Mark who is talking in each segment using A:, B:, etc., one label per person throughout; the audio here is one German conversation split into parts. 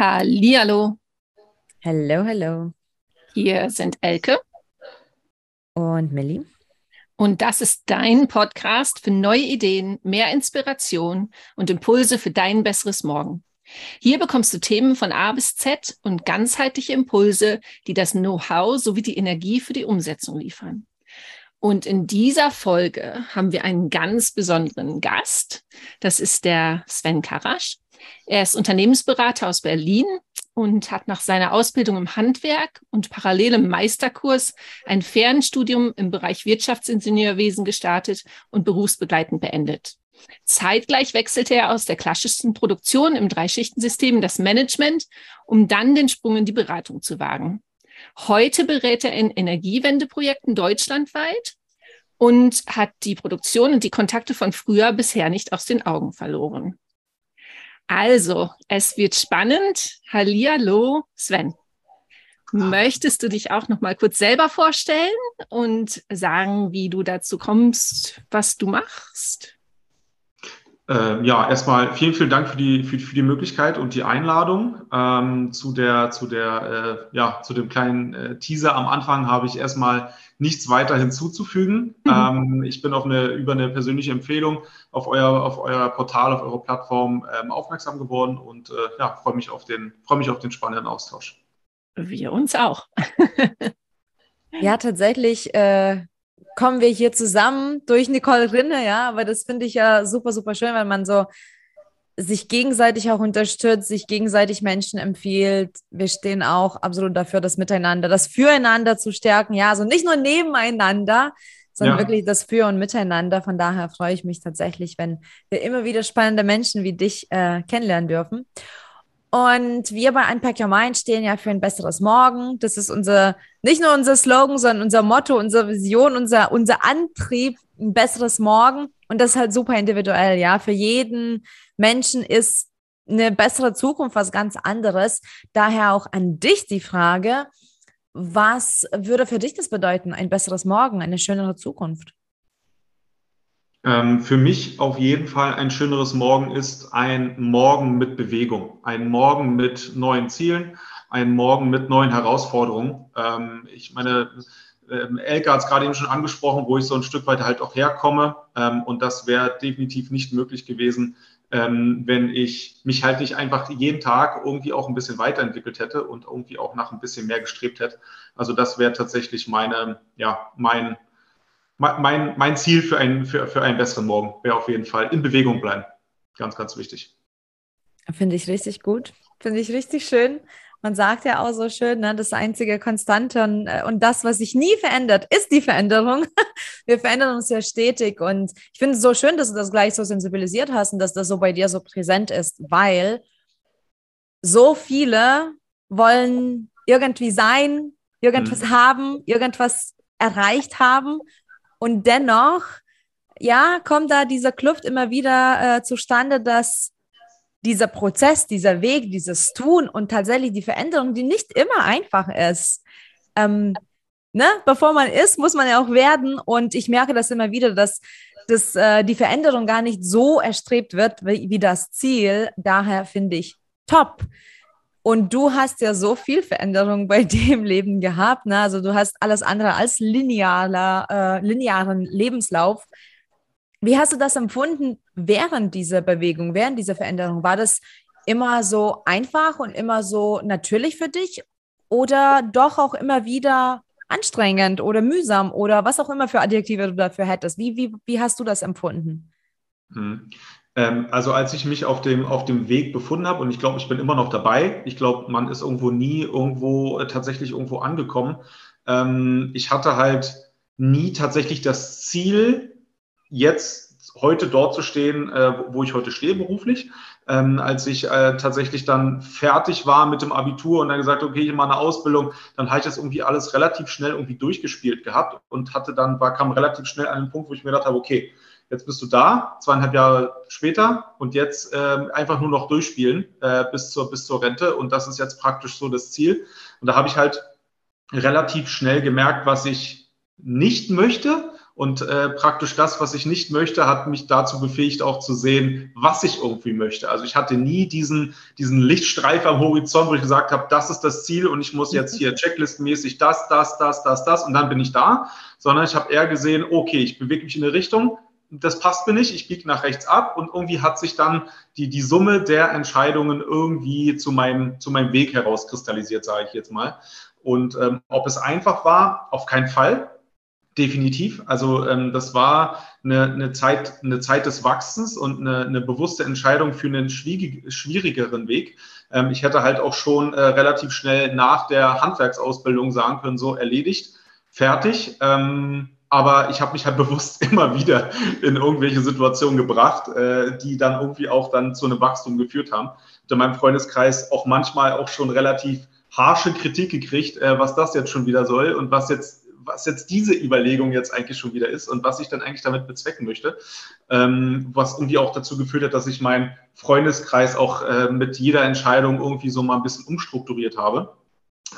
A: Hallihallo.
B: Hallo, hallo.
A: Hier sind Elke
B: und Millie.
A: Und das ist dein Podcast für neue Ideen, mehr Inspiration und Impulse für dein besseres Morgen. Hier bekommst du Themen von A bis Z und ganzheitliche Impulse, die das Know-how sowie die Energie für die Umsetzung liefern. Und in dieser Folge haben wir einen ganz besonderen Gast. Das ist der Sven Karasch. Er ist Unternehmensberater aus Berlin und hat nach seiner Ausbildung im Handwerk und parallelem Meisterkurs ein Fernstudium im Bereich Wirtschaftsingenieurwesen gestartet und berufsbegleitend beendet. Zeitgleich wechselte er aus der klassischsten Produktion im Dreischichtensystem in das Management, um dann den Sprung in die Beratung zu wagen. Heute berät er in Energiewendeprojekten deutschlandweit und hat die Produktion und die Kontakte von früher bisher nicht aus den Augen verloren. Also, es wird spannend. Hallihallo, Sven. Möchtest du dich auch noch mal kurz selber vorstellen und sagen, wie du dazu kommst, was du machst?
C: Äh, ja, erstmal vielen, vielen Dank für die, für, für die Möglichkeit und die Einladung. Ähm, zu, der, zu, der, äh, ja, zu dem kleinen äh, Teaser am Anfang habe ich erstmal nichts weiter hinzuzufügen. Mhm. Ähm, ich bin auf eine, über eine persönliche Empfehlung auf euer, auf euer Portal, auf eure Plattform ähm, aufmerksam geworden und äh, ja, freue mich, auf den, freue mich auf den spannenden Austausch.
A: Wir uns auch.
B: ja, tatsächlich äh, kommen wir hier zusammen durch Nicole Rinne, ja, aber das finde ich ja super, super schön, weil man so sich gegenseitig auch unterstützt, sich gegenseitig Menschen empfiehlt. Wir stehen auch absolut dafür, das Miteinander, das Füreinander zu stärken. Ja, also nicht nur nebeneinander, sondern ja. wirklich das Für und Miteinander. Von daher freue ich mich tatsächlich, wenn wir immer wieder spannende Menschen wie dich äh, kennenlernen dürfen. Und wir bei Unpack Your Mind stehen ja für ein besseres Morgen. Das ist unser, nicht nur unser Slogan, sondern unser Motto, unsere Vision, unser, unser Antrieb, ein besseres Morgen. Und das ist halt super individuell, ja. Für jeden Menschen ist eine bessere Zukunft was ganz anderes. Daher auch an dich die Frage, was würde für dich das bedeuten, ein besseres Morgen, eine schönere Zukunft?
C: Ähm, für mich auf jeden Fall ein schöneres Morgen ist ein Morgen mit Bewegung, ein Morgen mit neuen Zielen, ein Morgen mit neuen Herausforderungen. Ähm, ich meine, ähm, Elke hat es gerade eben schon angesprochen, wo ich so ein Stück weit halt auch herkomme. Ähm, und das wäre definitiv nicht möglich gewesen, ähm, wenn ich mich halt nicht einfach jeden Tag irgendwie auch ein bisschen weiterentwickelt hätte und irgendwie auch nach ein bisschen mehr gestrebt hätte. Also das wäre tatsächlich meine, ja, mein, mein, mein Ziel für, ein, für, für einen besseren Morgen wäre auf jeden Fall in Bewegung bleiben. Ganz, ganz wichtig.
B: Finde ich richtig gut. Finde ich richtig schön. Man sagt ja auch so schön, ne, das einzige Konstante und, äh, und das, was sich nie verändert, ist die Veränderung. Wir verändern uns ja stetig. Und ich finde es so schön, dass du das gleich so sensibilisiert hast und dass das so bei dir so präsent ist, weil so viele wollen irgendwie sein, irgendwas mhm. haben, irgendwas erreicht haben und dennoch, ja, kommt da diese Kluft immer wieder äh, zustande, dass dieser Prozess, dieser Weg, dieses Tun und tatsächlich die Veränderung, die nicht immer einfach ist. Ähm, ne? Bevor man ist, muss man ja auch werden. Und ich merke das immer wieder, dass, dass äh, die Veränderung gar nicht so erstrebt wird wie, wie das Ziel. Daher finde ich top. Und du hast ja so viel Veränderung bei dem Leben gehabt. Ne? Also du hast alles andere als linearer, äh, linearen Lebenslauf. Wie hast du das empfunden während dieser Bewegung, während dieser Veränderung? War das immer so einfach und immer so natürlich für dich oder doch auch immer wieder anstrengend oder mühsam oder was auch immer für Adjektive du dafür hättest? Wie, wie, wie hast du das empfunden?
C: Hm. Ähm, also als ich mich auf dem, auf dem Weg befunden habe, und ich glaube, ich bin immer noch dabei, ich glaube, man ist irgendwo nie irgendwo äh, tatsächlich irgendwo angekommen. Ähm, ich hatte halt nie tatsächlich das Ziel, jetzt heute dort zu stehen, äh, wo ich heute stehe beruflich. Ähm, als ich äh, tatsächlich dann fertig war mit dem Abitur und dann gesagt, okay, ich mache eine Ausbildung, dann habe ich das irgendwie alles relativ schnell irgendwie durchgespielt gehabt und hatte dann, war, kam relativ schnell an den Punkt, wo ich mir gedacht habe, okay, Jetzt bist du da, zweieinhalb Jahre später und jetzt äh, einfach nur noch durchspielen äh, bis, zur, bis zur Rente. Und das ist jetzt praktisch so das Ziel. Und da habe ich halt relativ schnell gemerkt, was ich nicht möchte Und äh, praktisch das, was ich nicht möchte, hat mich dazu befähigt, auch zu sehen, was ich irgendwie möchte. Also ich hatte nie diesen, diesen Lichtstreif am Horizont, wo ich gesagt habe, das ist das Ziel und ich muss jetzt hier checklistmäßig das, das, das, das, das und dann bin ich da. Sondern ich habe eher gesehen, okay, ich bewege mich in eine Richtung, das passt mir nicht, ich biege nach rechts ab und irgendwie hat sich dann die, die Summe der Entscheidungen irgendwie zu meinem, zu meinem Weg herauskristallisiert, sage ich jetzt mal. Und ähm, ob es einfach war, auf keinen Fall. Definitiv. Also ähm, das war eine, eine, Zeit, eine Zeit des Wachsens und eine, eine bewusste Entscheidung für einen schwierigeren Weg. Ähm, ich hätte halt auch schon äh, relativ schnell nach der Handwerksausbildung sagen können, so erledigt, fertig. Ähm, aber ich habe mich halt bewusst immer wieder in irgendwelche Situationen gebracht, äh, die dann irgendwie auch dann zu einem Wachstum geführt haben. In meinem Freundeskreis auch manchmal auch schon relativ harsche Kritik gekriegt, äh, was das jetzt schon wieder soll und was jetzt was jetzt diese Überlegung jetzt eigentlich schon wieder ist und was ich dann eigentlich damit bezwecken möchte. Ähm, was irgendwie auch dazu geführt hat, dass ich meinen Freundeskreis auch äh, mit jeder Entscheidung irgendwie so mal ein bisschen umstrukturiert habe.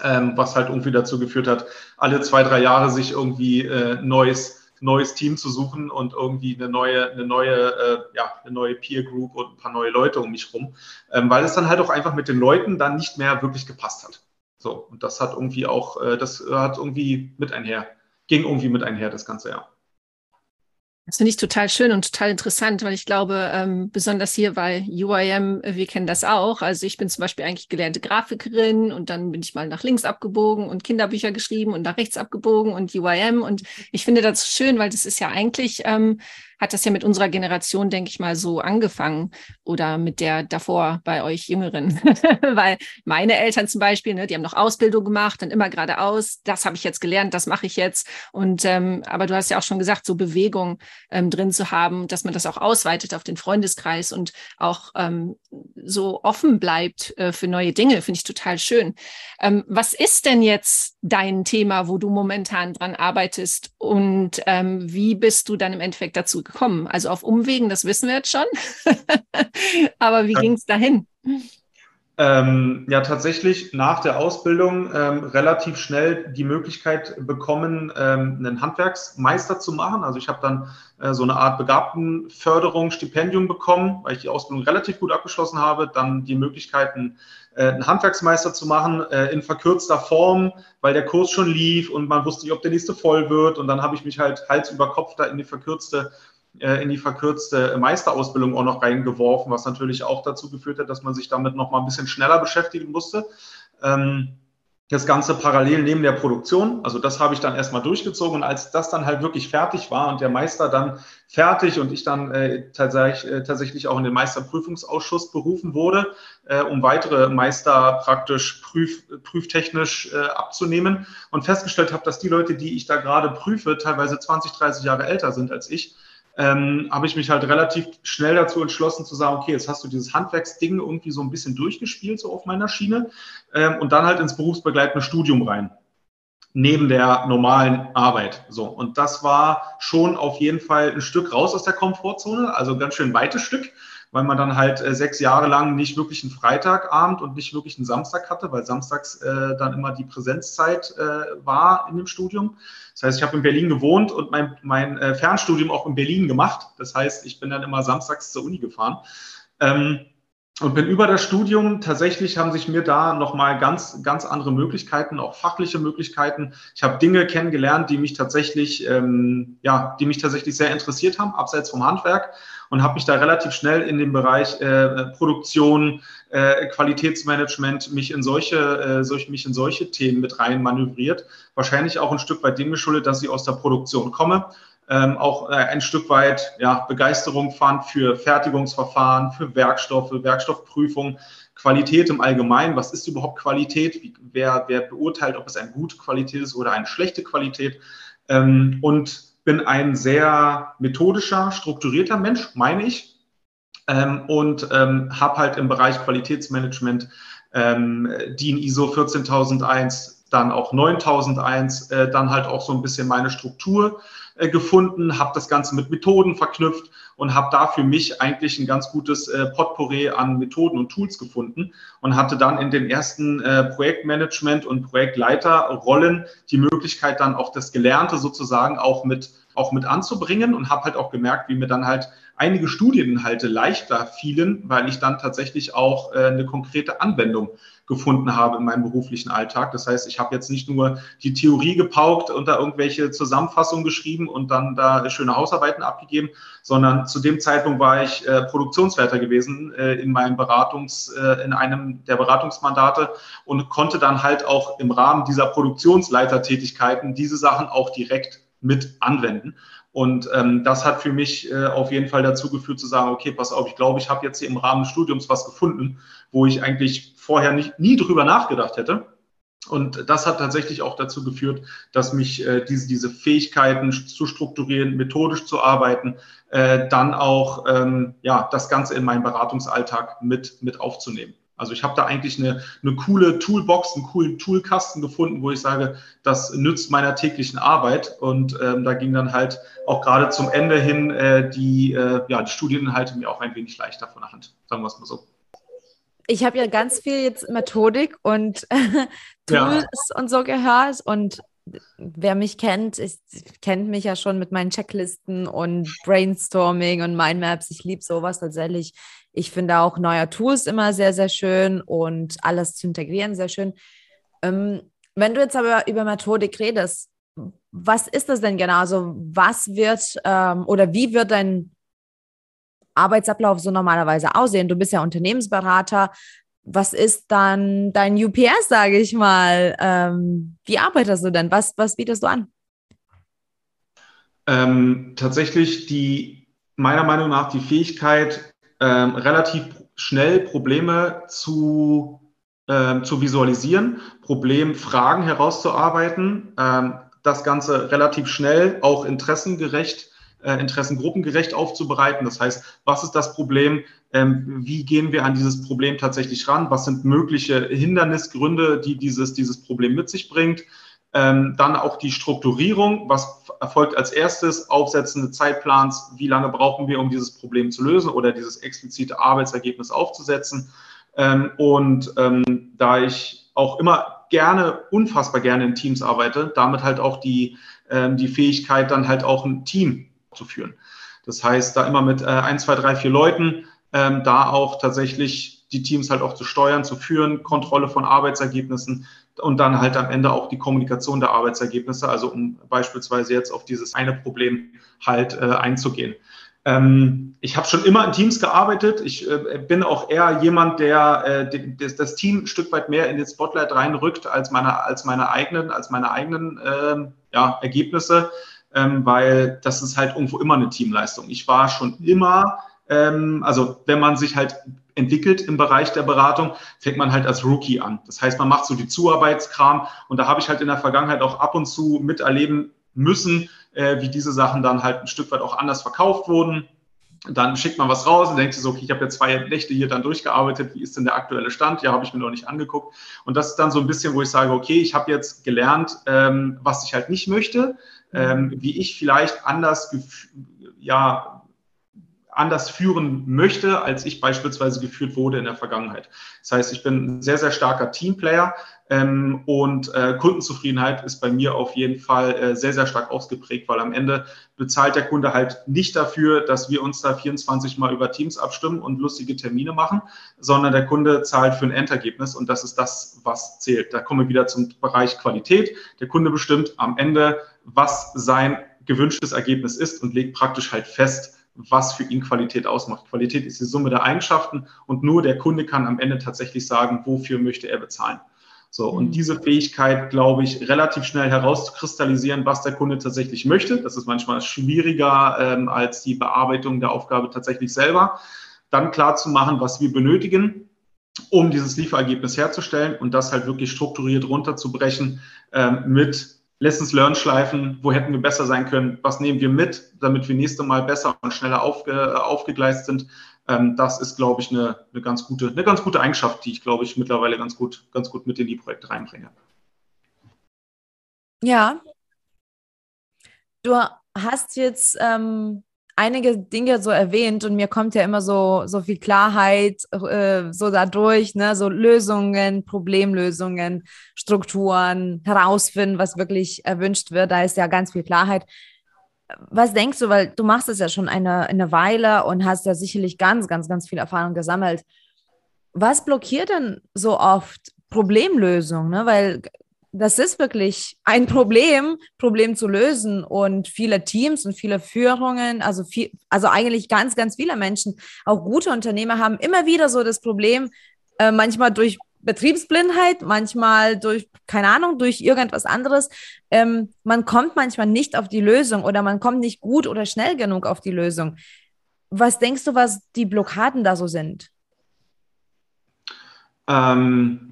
C: Ähm, was halt irgendwie dazu geführt hat, alle zwei, drei Jahre sich irgendwie äh, neues neues Team zu suchen und irgendwie eine neue, eine neue, äh, ja, eine neue Peer Group und ein paar neue Leute um mich rum, ähm, weil es dann halt auch einfach mit den Leuten dann nicht mehr wirklich gepasst hat. So, und das hat irgendwie auch, äh, das hat irgendwie mit einher, ging irgendwie mit einher, das ganze Jahr.
A: Das finde ich total schön und total interessant, weil ich glaube, ähm, besonders hier bei UIM, äh, wir kennen das auch. Also ich bin zum Beispiel eigentlich gelernte Grafikerin und dann bin ich mal nach links abgebogen und Kinderbücher geschrieben und nach rechts abgebogen und UIM. Und ich finde das schön, weil das ist ja eigentlich ähm, hat das ja mit unserer Generation, denke ich mal, so angefangen oder mit der davor bei euch Jüngeren. Weil meine Eltern zum Beispiel, ne, die haben noch Ausbildung gemacht, dann immer geradeaus, das habe ich jetzt gelernt, das mache ich jetzt. Und ähm, aber du hast ja auch schon gesagt, so Bewegung ähm, drin zu haben, dass man das auch ausweitet auf den Freundeskreis und auch ähm, so offen bleibt äh, für neue Dinge, finde ich total schön. Ähm, was ist denn jetzt dein Thema, wo du momentan dran arbeitest und ähm, wie bist du dann im Endeffekt dazu gekommen? gekommen? Also auf Umwegen, das wissen wir jetzt schon. Aber wie ging es dahin?
C: Ähm, ja, tatsächlich nach der Ausbildung ähm, relativ schnell die Möglichkeit bekommen, ähm, einen Handwerksmeister zu machen. Also ich habe dann äh, so eine Art Begabtenförderung, Stipendium bekommen, weil ich die Ausbildung relativ gut abgeschlossen habe. Dann die Möglichkeiten, äh, einen Handwerksmeister zu machen äh, in verkürzter Form, weil der Kurs schon lief und man wusste nicht, ob der nächste voll wird. Und dann habe ich mich halt Hals über Kopf da in die verkürzte in die verkürzte Meisterausbildung auch noch reingeworfen, was natürlich auch dazu geführt hat, dass man sich damit noch mal ein bisschen schneller beschäftigen musste. Ähm, das Ganze parallel neben der Produktion. Also das habe ich dann erstmal durchgezogen und als das dann halt wirklich fertig war und der Meister dann fertig und ich dann äh, tatsächlich, äh, tatsächlich auch in den Meisterprüfungsausschuss berufen wurde, äh, um weitere Meister praktisch prüf, prüftechnisch äh, abzunehmen und festgestellt habe, dass die Leute, die ich da gerade prüfe, teilweise 20, 30 Jahre älter sind als ich ähm, habe ich mich halt relativ schnell dazu entschlossen zu sagen, okay, jetzt hast du dieses Handwerksding irgendwie so ein bisschen durchgespielt, so auf meiner Schiene, ähm, und dann halt ins berufsbegleitende Studium rein. Neben der normalen Arbeit. So. Und das war schon auf jeden Fall ein Stück raus aus der Komfortzone, also ganz schön weites Stück weil man dann halt äh, sechs Jahre lang nicht wirklich einen Freitagabend und nicht wirklich einen Samstag hatte, weil samstags äh, dann immer die Präsenzzeit äh, war in dem Studium. Das heißt, ich habe in Berlin gewohnt und mein, mein äh, Fernstudium auch in Berlin gemacht. Das heißt, ich bin dann immer samstags zur Uni gefahren. Ähm, und bin über das Studium, tatsächlich haben sich mir da nochmal ganz, ganz andere Möglichkeiten, auch fachliche Möglichkeiten. Ich habe Dinge kennengelernt, die mich tatsächlich, ähm, ja, die mich tatsächlich sehr interessiert haben, abseits vom Handwerk und habe mich da relativ schnell in den Bereich äh, Produktion, äh, Qualitätsmanagement, mich in solche, äh, solch, mich in solche Themen mit rein manövriert. Wahrscheinlich auch ein Stück weit dem geschuldet, dass ich aus der Produktion komme ähm, auch äh, ein Stück weit ja, Begeisterung fand für Fertigungsverfahren, für Werkstoffe, Werkstoffprüfung, Qualität im Allgemeinen. Was ist überhaupt Qualität? Wie, wer, wer beurteilt, ob es eine gute Qualität ist oder eine schlechte Qualität? Ähm, und bin ein sehr methodischer, strukturierter Mensch, meine ich. Ähm, und ähm, habe halt im Bereich Qualitätsmanagement ähm, DIN ISO 14001, dann auch 9001, äh, dann halt auch so ein bisschen meine Struktur äh, gefunden, habe das Ganze mit Methoden verknüpft und habe da für mich eigentlich ein ganz gutes äh, Potpourri an Methoden und Tools gefunden und hatte dann in den ersten äh, Projektmanagement und Projektleiterrollen die Möglichkeit dann auch das Gelernte sozusagen auch mit auch mit anzubringen und habe halt auch gemerkt, wie mir dann halt einige Studieninhalte leichter fielen, weil ich dann tatsächlich auch äh, eine konkrete Anwendung gefunden habe in meinem beruflichen Alltag. Das heißt, ich habe jetzt nicht nur die Theorie gepaukt und da irgendwelche Zusammenfassungen geschrieben und dann da schöne Hausarbeiten abgegeben, sondern zu dem Zeitpunkt war ich äh, Produktionswärter gewesen äh, in meinem Beratungs, äh, in einem der Beratungsmandate und konnte dann halt auch im Rahmen dieser Produktionsleitertätigkeiten diese Sachen auch direkt mit anwenden. Und ähm, das hat für mich äh, auf jeden Fall dazu geführt zu sagen, okay, pass auf, ich glaube, ich habe jetzt hier im Rahmen des Studiums was gefunden, wo ich eigentlich vorher nicht, nie drüber nachgedacht hätte. Und das hat tatsächlich auch dazu geführt, dass mich äh, diese, diese Fähigkeiten zu strukturieren, methodisch zu arbeiten, äh, dann auch ähm, ja, das Ganze in meinen Beratungsalltag mit, mit aufzunehmen. Also ich habe da eigentlich eine, eine coole Toolbox, einen coolen Toolkasten gefunden, wo ich sage, das nützt meiner täglichen Arbeit. Und ähm, da ging dann halt auch gerade zum Ende hin äh, die, äh, ja, die Studieninhalte mir auch ein wenig leichter von der Hand, sagen wir es mal so.
B: Ich habe ja ganz viel jetzt Methodik und Tools ja. und so gehört und wer mich kennt, ist, kennt mich ja schon mit meinen Checklisten und Brainstorming und Mindmaps. Ich liebe sowas tatsächlich. Ich finde auch neue Tools immer sehr, sehr schön und alles zu integrieren sehr schön. Ähm, wenn du jetzt aber über Methodik redest, was ist das denn genau? Also was wird ähm, oder wie wird dein Arbeitsablauf so normalerweise aussehen? Du bist ja Unternehmensberater. Was ist dann dein UPS, sage ich mal? Ähm, wie arbeitest du denn? Was, was bietest du an?
C: Ähm, tatsächlich die, meiner Meinung nach, die Fähigkeit, ähm, relativ schnell Probleme zu, ähm, zu visualisieren, Problemfragen herauszuarbeiten, ähm, das Ganze relativ schnell auch interessengerecht, äh, interessengruppengerecht aufzubereiten. Das heißt, was ist das Problem? Ähm, wie gehen wir an dieses Problem tatsächlich ran? Was sind mögliche Hindernisgründe, die dieses, dieses Problem mit sich bringt? Ähm, dann auch die Strukturierung, was erfolgt als erstes, Aufsetzen des Zeitplans, wie lange brauchen wir, um dieses Problem zu lösen oder dieses explizite Arbeitsergebnis aufzusetzen. Ähm, und ähm, da ich auch immer gerne, unfassbar gerne in Teams arbeite, damit halt auch die, ähm, die Fähigkeit, dann halt auch ein Team zu führen. Das heißt, da immer mit äh, ein, zwei, drei, vier Leuten, ähm, da auch tatsächlich die Teams halt auch zu steuern, zu führen, Kontrolle von Arbeitsergebnissen, und dann halt am Ende auch die Kommunikation der Arbeitsergebnisse, also um beispielsweise jetzt auf dieses eine Problem halt äh, einzugehen. Ähm, ich habe schon immer in Teams gearbeitet. Ich äh, bin auch eher jemand, der äh, das, das, Team ein Stück weit mehr in den Spotlight reinrückt als meine, als meine eigenen, als meine eigenen ähm, ja, Ergebnisse, ähm, weil das ist halt irgendwo immer eine Teamleistung. Ich war schon immer ähm, also wenn man sich halt entwickelt im Bereich der Beratung, fängt man halt als Rookie an. Das heißt, man macht so die Zuarbeitskram und da habe ich halt in der Vergangenheit auch ab und zu miterleben müssen, äh, wie diese Sachen dann halt ein Stück weit auch anders verkauft wurden. Dann schickt man was raus und denkt sich so, okay, ich habe jetzt zwei Nächte hier dann durchgearbeitet, wie ist denn der aktuelle Stand? Ja, habe ich mir noch nicht angeguckt. Und das ist dann so ein bisschen, wo ich sage, okay, ich habe jetzt gelernt, ähm, was ich halt nicht möchte, ähm, wie ich vielleicht anders ja, anders führen möchte, als ich beispielsweise geführt wurde in der Vergangenheit. Das heißt, ich bin ein sehr, sehr starker Teamplayer ähm, und äh, Kundenzufriedenheit ist bei mir auf jeden Fall äh, sehr, sehr stark ausgeprägt, weil am Ende bezahlt der Kunde halt nicht dafür, dass wir uns da 24 Mal über Teams abstimmen und lustige Termine machen, sondern der Kunde zahlt für ein Endergebnis und das ist das, was zählt. Da kommen wir wieder zum Bereich Qualität. Der Kunde bestimmt am Ende, was sein gewünschtes Ergebnis ist und legt praktisch halt fest, was für ihn Qualität ausmacht. Qualität ist die Summe der Eigenschaften und nur der Kunde kann am Ende tatsächlich sagen, wofür möchte er bezahlen. So, und mhm. diese Fähigkeit, glaube ich, relativ schnell herauszukristallisieren, was der Kunde tatsächlich möchte. Das ist manchmal schwieriger ähm, als die Bearbeitung der Aufgabe tatsächlich selber. Dann klar zu machen, was wir benötigen, um dieses Lieferergebnis herzustellen und das halt wirklich strukturiert runterzubrechen ähm, mit Lessons Learned Schleifen, wo hätten wir besser sein können, was nehmen wir mit, damit wir nächste Mal besser und schneller aufge, aufgegleist sind. Ähm, das ist, glaube ich, eine, eine, ganz gute, eine ganz gute Eigenschaft, die ich, glaube ich, mittlerweile ganz gut, ganz gut mit in die Projekte reinbringe.
B: Ja. Du hast jetzt ähm, einige Dinge so erwähnt und mir kommt ja immer so, so viel Klarheit äh, so dadurch, ne? so Lösungen, Problemlösungen, Strukturen, herausfinden, was wirklich erwünscht wird. Da ist ja ganz viel Klarheit. was denkst du, weil du machst es ja schon eine, eine Weile und hast ja sicherlich ganz, ganz, ganz viel Erfahrung gesammelt. Was blockiert denn so oft Problemlösung? Ne? Weil das ist wirklich ein Problem, Problem zu lösen. Und viele Teams und viele Führungen, also viel, also eigentlich ganz, ganz viele Menschen, auch gute Unternehmer haben immer wieder so das Problem, äh, manchmal durch Betriebsblindheit, manchmal durch, keine Ahnung, durch irgendwas anderes. Ähm, man kommt manchmal nicht auf die Lösung oder man kommt nicht gut oder schnell genug auf die Lösung. Was denkst du, was die Blockaden da so sind?
C: Ähm,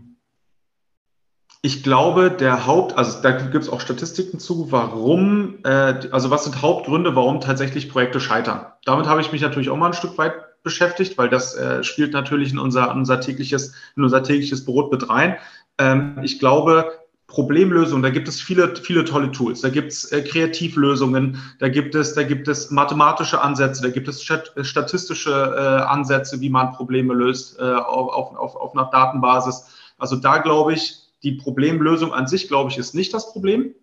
C: ich glaube, der Haupt, also da gibt es auch Statistiken zu, warum, äh, also was sind Hauptgründe, warum tatsächlich Projekte scheitern. Damit habe ich mich natürlich auch mal ein Stück weit beschäftigt, weil das äh, spielt natürlich in unser, unser tägliches, in unser tägliches Brot mit rein. Ähm, ich glaube, Problemlösung, da gibt es viele, viele tolle Tools. Da gibt es äh, Kreativlösungen, da gibt es, da gibt es mathematische Ansätze, da gibt es stat statistische äh, Ansätze, wie man Probleme löst äh, auf, auf, auf einer Datenbasis. Also da glaube ich, die Problemlösung an sich, glaube ich, ist nicht das Problem.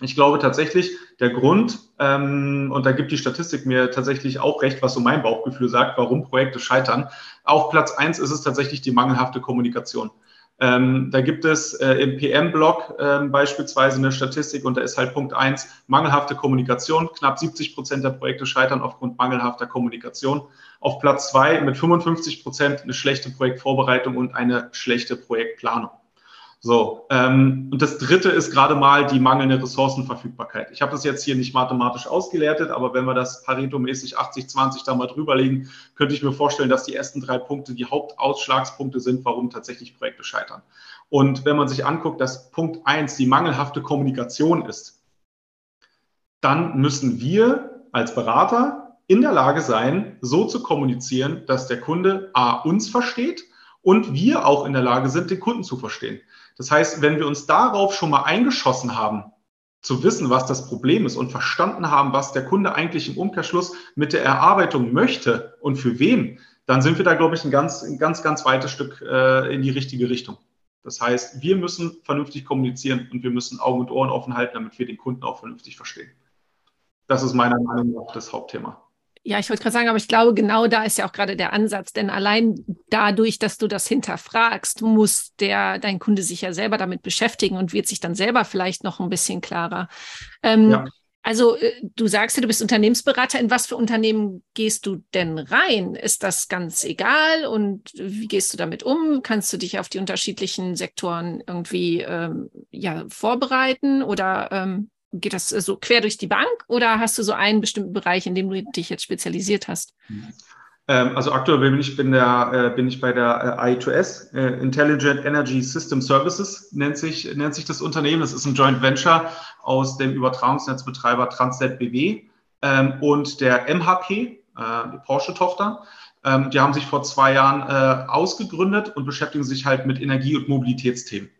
C: Ich glaube tatsächlich, der Grund, ähm, und da gibt die Statistik mir tatsächlich auch recht, was so mein Bauchgefühl sagt, warum Projekte scheitern. Auf Platz eins ist es tatsächlich die mangelhafte Kommunikation. Ähm, da gibt es äh, im PM-Blog äh, beispielsweise eine Statistik und da ist halt Punkt eins mangelhafte Kommunikation. Knapp 70 Prozent der Projekte scheitern aufgrund mangelhafter Kommunikation. Auf Platz zwei mit 55 Prozent eine schlechte Projektvorbereitung und eine schlechte Projektplanung. So, ähm, und das dritte ist gerade mal die mangelnde Ressourcenverfügbarkeit. Ich habe das jetzt hier nicht mathematisch ausgewertet, aber wenn wir das Pareto-mäßig 80-20 da mal drüberlegen, könnte ich mir vorstellen, dass die ersten drei Punkte die Hauptausschlagspunkte sind, warum tatsächlich Projekte scheitern. Und wenn man sich anguckt, dass Punkt eins die mangelhafte Kommunikation ist, dann müssen wir als Berater in der Lage sein, so zu kommunizieren, dass der Kunde A uns versteht und wir auch in der Lage sind, den Kunden zu verstehen. Das heißt, wenn wir uns darauf schon mal eingeschossen haben, zu wissen, was das Problem ist und verstanden haben, was der Kunde eigentlich im Umkehrschluss mit der Erarbeitung möchte und für wen, dann sind wir da, glaube ich, ein ganz, ein ganz, ganz weites Stück äh, in die richtige Richtung. Das heißt, wir müssen vernünftig kommunizieren und wir müssen Augen und Ohren offen halten, damit wir den Kunden auch vernünftig verstehen. Das ist meiner Meinung nach das Hauptthema.
A: Ja, ich wollte gerade sagen, aber ich glaube, genau da ist ja auch gerade der Ansatz, denn allein dadurch, dass du das hinterfragst, muss der dein Kunde sich ja selber damit beschäftigen und wird sich dann selber vielleicht noch ein bisschen klarer. Ähm, ja. Also äh, du sagst ja, du bist Unternehmensberater. In was für Unternehmen gehst du denn rein? Ist das ganz egal und wie gehst du damit um? Kannst du dich auf die unterschiedlichen Sektoren irgendwie ähm, ja vorbereiten oder ähm, geht das so quer durch die Bank oder hast du so einen bestimmten Bereich, in dem du dich jetzt spezialisiert hast?
C: Ähm, also aktuell bin ich, bin, der, äh, bin ich bei der äh, I2S, äh, Intelligent Energy System Services nennt sich, nennt sich das Unternehmen. Das ist ein Joint Venture aus dem Übertragungsnetzbetreiber Transnet BW ähm, und der MHP, die Porsche-Tochter. Ähm, die haben sich vor zwei Jahren ausgegründet und beschäftigen sich halt mit Energie- und Mobilitätsthemen.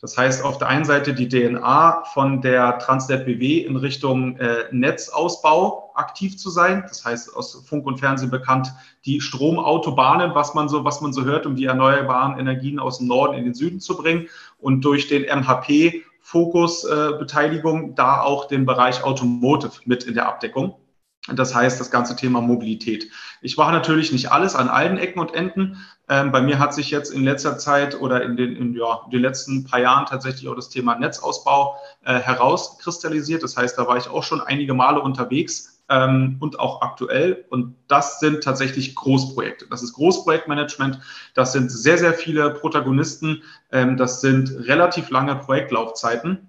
C: Das heißt, auf der einen Seite die DNA von der Transnet BW in Richtung äh, Netzausbau aktiv zu sein. Das heißt, aus Funk und Fernsehen bekannt die Stromautobahnen, was man so, was man so hört, um die erneuerbaren Energien aus dem Norden in den Süden zu bringen. Und durch den MHP Fokus äh, Beteiligung da auch den Bereich Automotive mit in der Abdeckung. Das heißt, das ganze Thema Mobilität. Ich mache natürlich nicht alles an allen Ecken und Enden. Ähm, bei mir hat sich jetzt in letzter Zeit oder in den, in, ja, den letzten paar Jahren tatsächlich auch das Thema Netzausbau äh, herauskristallisiert. Das heißt, da war ich auch schon einige Male unterwegs ähm, und auch aktuell. Und das sind tatsächlich Großprojekte. Das ist Großprojektmanagement. Das sind sehr, sehr viele Protagonisten. Ähm, das sind relativ lange Projektlaufzeiten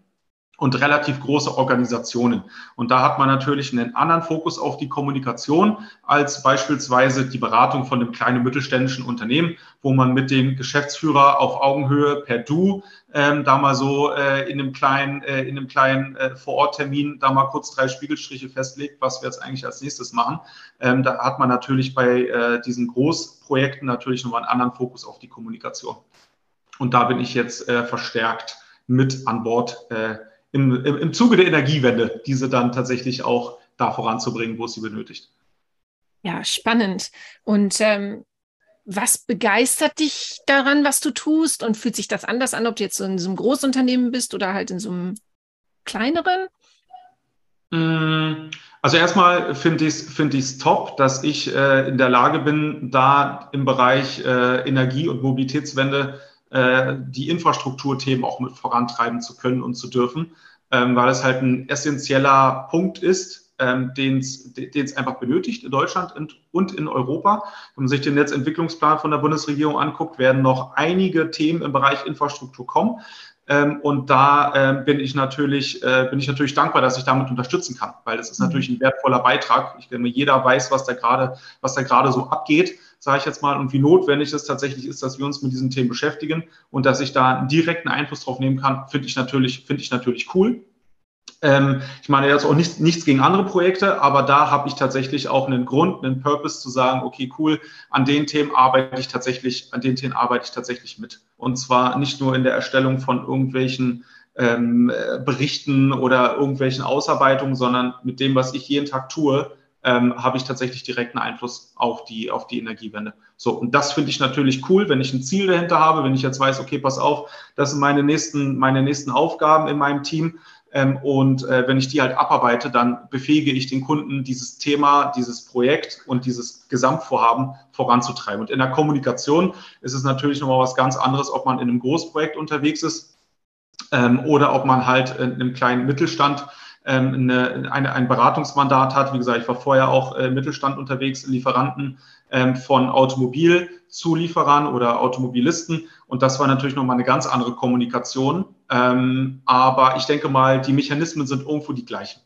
C: und relativ große Organisationen. Und da hat man natürlich einen anderen Fokus auf die Kommunikation als beispielsweise die Beratung von einem kleinen mittelständischen Unternehmen, wo man mit dem Geschäftsführer auf Augenhöhe per Du ähm, da mal so äh, in einem kleinen, äh, in einem kleinen äh, Vororttermin da mal kurz drei Spiegelstriche festlegt, was wir jetzt eigentlich als nächstes machen. Ähm, da hat man natürlich bei äh, diesen Großprojekten natürlich nochmal einen anderen Fokus auf die Kommunikation. Und da bin ich jetzt äh, verstärkt mit an Bord äh, im, im, im Zuge der Energiewende, diese dann tatsächlich auch da voranzubringen, wo es sie benötigt.
A: Ja, spannend. Und ähm, was begeistert dich daran, was du tust? Und fühlt sich das anders an, ob du jetzt so in so einem Großunternehmen bist oder halt in so einem kleineren?
C: Mm, also erstmal finde ich es find top, dass ich äh, in der Lage bin, da im Bereich äh, Energie- und Mobilitätswende äh, die Infrastrukturthemen auch mit vorantreiben zu können und zu dürfen, ähm, weil es halt ein essentieller Punkt ist, ähm, den es einfach benötigt in Deutschland und, und in Europa. Wenn man sich den Netzentwicklungsplan von der Bundesregierung anguckt, werden noch einige Themen im Bereich Infrastruktur kommen. Ähm, und da äh, bin ich natürlich, äh, bin ich natürlich dankbar, dass ich damit unterstützen kann, weil das ist mhm. natürlich ein wertvoller Beitrag. Ich denke, jeder weiß, was da gerade, was da gerade so abgeht, sage ich jetzt mal, und wie notwendig es tatsächlich ist, dass wir uns mit diesen Themen beschäftigen und dass ich da einen direkten Einfluss drauf nehmen kann, finde ich natürlich, finde ich natürlich cool. Ähm, ich meine jetzt auch nicht, nichts gegen andere Projekte, aber da habe ich tatsächlich auch einen Grund, einen Purpose zu sagen, okay, cool, an den Themen arbeite ich tatsächlich, an den Themen arbeite ich tatsächlich mit. Und zwar nicht nur in der Erstellung von irgendwelchen ähm, Berichten oder irgendwelchen Ausarbeitungen, sondern mit dem, was ich jeden Tag tue, ähm, habe ich tatsächlich direkten Einfluss auf die, auf die Energiewende. So, und das finde ich natürlich cool, wenn ich ein Ziel dahinter habe, wenn ich jetzt weiß, okay, pass auf, das sind meine nächsten, meine nächsten Aufgaben in meinem Team und äh, wenn ich die halt abarbeite, dann befähige ich den Kunden, dieses Thema, dieses Projekt und dieses Gesamtvorhaben voranzutreiben. Und in der Kommunikation ist es natürlich nochmal was ganz anderes, ob man in einem Großprojekt unterwegs ist ähm, oder ob man halt in einem kleinen Mittelstand ähm, eine, eine, ein Beratungsmandat hat. Wie gesagt, ich war vorher auch im Mittelstand unterwegs, Lieferanten von Automobilzulieferern oder Automobilisten. Und das war natürlich nochmal eine ganz andere Kommunikation ähm, aber ich denke mal, die Mechanismen sind irgendwo die gleichen.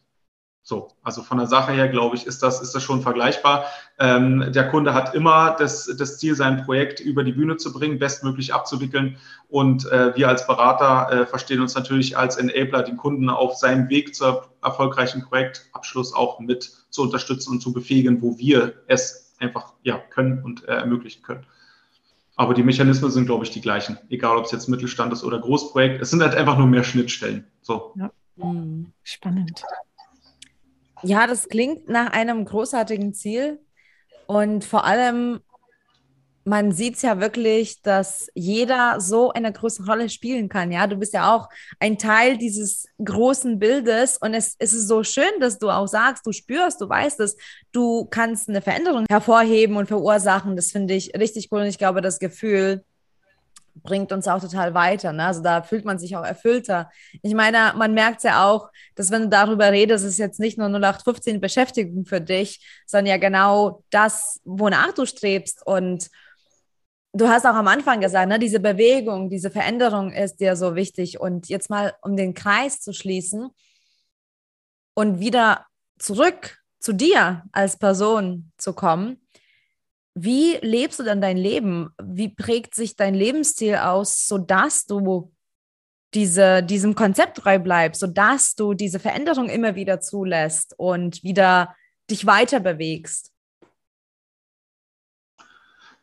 C: So, also von der Sache her, glaube ich, ist das, ist das schon vergleichbar. Ähm, der Kunde hat immer das, das Ziel, sein Projekt über die Bühne zu bringen, bestmöglich abzuwickeln. Und äh, wir als Berater äh, verstehen uns natürlich als Enabler, den Kunden auf seinem Weg zur erfolgreichen Projektabschluss auch mit zu unterstützen und zu befähigen, wo wir es einfach ja, können und äh, ermöglichen können. Aber die Mechanismen sind, glaube ich, die gleichen. Egal, ob es jetzt Mittelstand ist oder Großprojekt. Es sind halt einfach nur mehr Schnittstellen. So. Ja.
A: Hm, spannend.
B: Ja, das klingt nach einem großartigen Ziel. Und vor allem man sieht es ja wirklich, dass jeder so eine große Rolle spielen kann. Ja, du bist ja auch ein Teil dieses großen Bildes und es, es ist so schön, dass du auch sagst, du spürst, du weißt es, du kannst eine Veränderung hervorheben und verursachen. Das finde ich richtig cool und ich glaube, das Gefühl bringt uns auch total weiter. Ne? Also da fühlt man sich auch erfüllter. Ich meine, man merkt es ja auch, dass wenn du darüber redest, ist jetzt nicht nur 0815 Beschäftigung für dich, sondern ja genau das, wonach du strebst und du hast auch am Anfang gesagt, ne, diese Bewegung, diese Veränderung ist dir so wichtig. Und jetzt mal, um den Kreis zu schließen und wieder zurück zu dir als Person zu kommen. Wie lebst du denn dein Leben? Wie prägt sich dein Lebensstil aus, sodass du diese, diesem Konzept treu bleibst, sodass du diese Veränderung immer wieder zulässt und wieder dich weiter bewegst?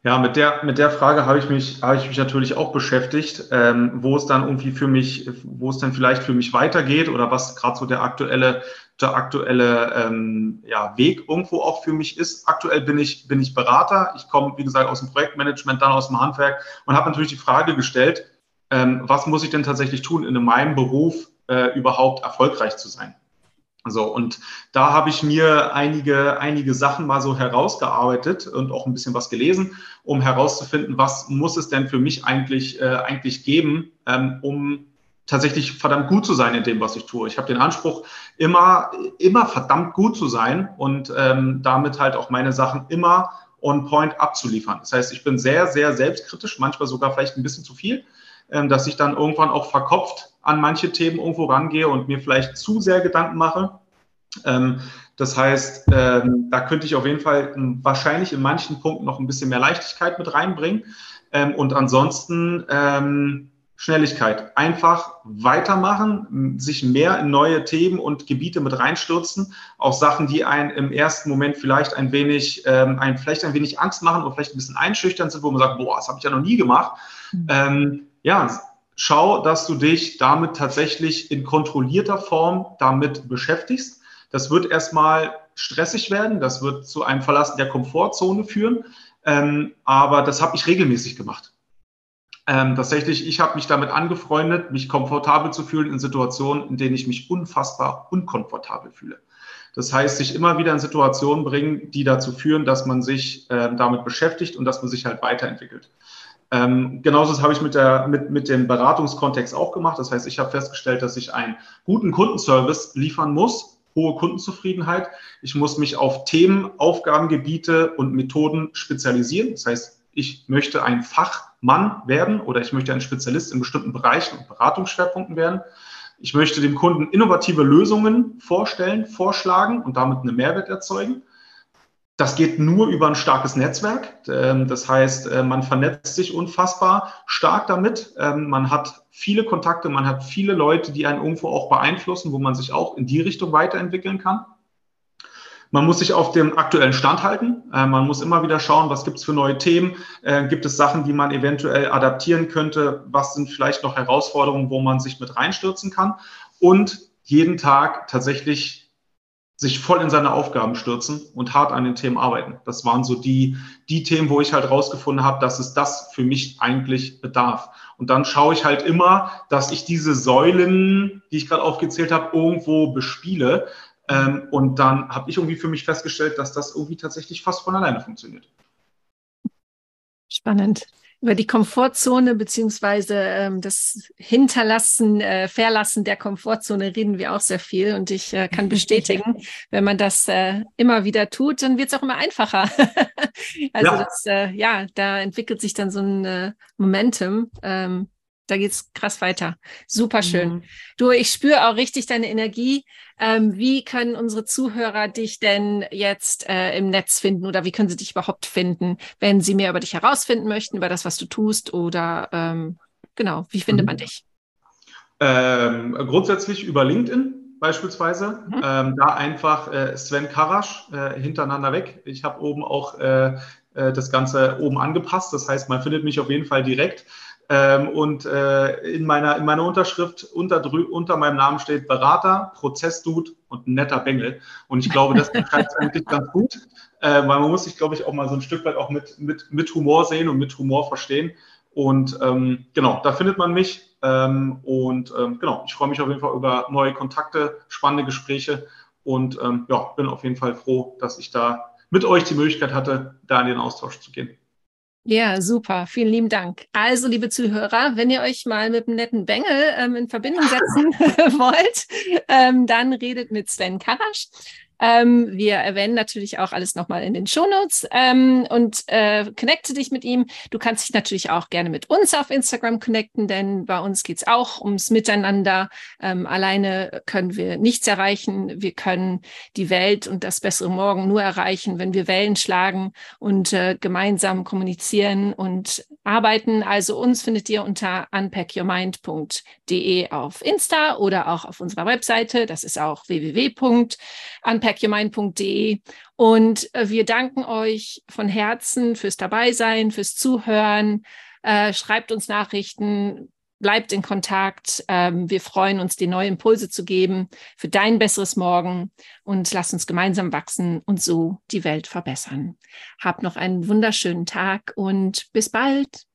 C: Ja, mit der, mit der Frage habe ich mich, habe ich mich natürlich auch beschäftigt, ähm, wo es dann irgendwie für mich, wo es dann vielleicht für mich weitergeht oder was gerade so der aktuelle, der aktuelle ähm, ja, Weg irgendwo auch für mich ist. Aktuell bin ich, bin ich Berater. Ich komme, wie gesagt, aus dem Projektmanagement, dann aus dem Handwerk und habe natürlich die Frage gestellt, ähm, was muss ich denn tatsächlich tun, in meinem Beruf äh, überhaupt erfolgreich zu sein? So, und da habe ich mir einige, einige Sachen mal so herausgearbeitet und auch ein bisschen was gelesen, um herauszufinden, was muss es denn für mich eigentlich, äh, eigentlich geben, ähm, um tatsächlich verdammt gut zu sein in dem, was ich tue. Ich habe den Anspruch, immer, immer verdammt gut zu sein und ähm, damit halt auch meine Sachen immer on point abzuliefern. Das heißt, ich bin sehr, sehr selbstkritisch, manchmal sogar vielleicht ein bisschen zu viel, ähm, dass ich dann irgendwann auch verkopft an manche Themen irgendwo rangehe und mir vielleicht zu sehr Gedanken mache. Ähm, das heißt, ähm, da könnte ich auf jeden Fall ähm, wahrscheinlich in manchen Punkten noch ein bisschen mehr Leichtigkeit mit reinbringen. Ähm, und ansonsten ähm, Schnelligkeit. Einfach weitermachen, sich mehr in neue Themen und Gebiete mit reinstürzen. Auch Sachen, die einen im ersten Moment vielleicht ein wenig, ähm, ein, vielleicht ein wenig Angst machen oder vielleicht ein bisschen einschüchtern sind, wo man sagt, boah, das habe ich ja noch nie gemacht. Mhm. ja, schau, dass du dich damit tatsächlich in kontrollierter Form damit beschäftigst. Das wird erstmal stressig werden, das wird zu einem Verlassen der Komfortzone führen, ähm, aber das habe ich regelmäßig gemacht. Ähm, tatsächlich, ich habe mich damit angefreundet, mich komfortabel zu fühlen in Situationen, in denen ich mich unfassbar unkomfortabel fühle. Das heißt, sich immer wieder in Situationen bringen, die dazu führen, dass man sich äh, damit beschäftigt und dass man sich halt weiterentwickelt. Ähm, genauso habe ich mit, der, mit, mit dem Beratungskontext auch gemacht. Das heißt, ich habe festgestellt, dass ich einen guten Kundenservice liefern muss, hohe Kundenzufriedenheit. Ich muss mich auf Themen, Aufgabengebiete und Methoden spezialisieren. Das heißt, ich möchte ein Fachmann werden oder ich möchte ein Spezialist in bestimmten Bereichen und Beratungsschwerpunkten werden. Ich möchte dem Kunden innovative Lösungen vorstellen, vorschlagen und damit einen Mehrwert erzeugen. Das geht nur über ein starkes Netzwerk. Ähm, das heißt, äh, man vernetzt sich unfassbar stark damit. Ähm, man hat viele Kontakte, man hat viele Leute, die einen irgendwo auch beeinflussen, wo man sich auch in die Richtung weiterentwickeln kann. Man muss sich auf dem aktuellen Stand halten. Äh, man muss immer wieder schauen, was gibt es für neue Themen. Äh, gibt es Sachen, die man eventuell adaptieren könnte? Was sind vielleicht noch Herausforderungen, wo man sich mit reinstürzen kann? Und jeden Tag tatsächlich sich voll in seine Aufgaben stürzen und hart an den Themen arbeiten. Das waren so die, die Themen, wo ich halt rausgefunden habe, dass es das für mich eigentlich bedarf. Und dann schaue ich halt immer, dass ich diese Säulen, die ich gerade aufgezählt habe, irgendwo bespiele. Ähm, und dann habe ich irgendwie für mich festgestellt, dass das irgendwie tatsächlich fast von alleine funktioniert.
A: Spannend über die Komfortzone beziehungsweise ähm, das Hinterlassen, äh, Verlassen der Komfortzone reden wir auch sehr viel und ich äh, kann bestätigen, wenn man das äh, immer wieder tut, dann wird es auch immer einfacher. also ja. das, äh, ja, da entwickelt sich dann so ein äh, Momentum. Ähm, da geht's krass weiter. Super schön. Mhm. Du, ich spüre auch richtig deine Energie. Ähm, wie können unsere Zuhörer dich denn jetzt äh, im Netz finden oder wie können sie dich überhaupt finden, wenn sie mehr über dich herausfinden möchten, über das, was du tust oder ähm, genau, wie findet mhm. man dich?
C: Ähm, grundsätzlich über LinkedIn beispielsweise. Mhm. Ähm, da einfach äh, Sven Karasch äh, hintereinander weg. Ich habe oben auch äh, äh, das Ganze oben angepasst. Das heißt, man findet mich auf jeden Fall direkt. Ähm, und äh, in, meiner, in meiner Unterschrift unter, unter meinem Namen steht Berater, Prozessdude und ein netter Bengel. Und ich glaube, das beschreibt es eigentlich ganz gut, äh, weil man muss sich, glaube ich, auch mal so ein Stück weit auch mit, mit, mit Humor sehen und mit Humor verstehen. Und ähm, genau, da findet man mich. Ähm, und ähm, genau, ich freue mich auf jeden Fall über neue Kontakte, spannende Gespräche und ähm, ja, bin auf jeden Fall froh, dass ich da mit euch die Möglichkeit hatte, da in den Austausch zu gehen.
A: Ja, super. Vielen lieben Dank. Also, liebe Zuhörer, wenn ihr euch mal mit einem netten Bengel ähm, in Verbindung setzen wollt, ähm, dann redet mit Sven Karasch. Ähm, wir erwähnen natürlich auch alles nochmal in den Shownotes ähm, und äh, connecte dich mit ihm. Du kannst dich natürlich auch gerne mit uns auf Instagram connecten, denn bei uns geht's auch ums Miteinander. Ähm, alleine können wir nichts erreichen. Wir können die Welt und das bessere Morgen nur erreichen, wenn wir Wellen schlagen und äh, gemeinsam kommunizieren und arbeiten. Also uns findet ihr unter unpackyourmind.de auf Insta oder auch auf unserer Webseite. Das ist auch www.unpack packyourmind.de. Und äh, wir danken euch von Herzen fürs Dabeisein, fürs Zuhören. Äh, schreibt uns Nachrichten, bleibt in Kontakt. Ähm, wir freuen uns, dir neue Impulse zu geben für dein besseres Morgen und lass uns gemeinsam wachsen und so die Welt verbessern. Habt noch einen wunderschönen Tag und bis bald.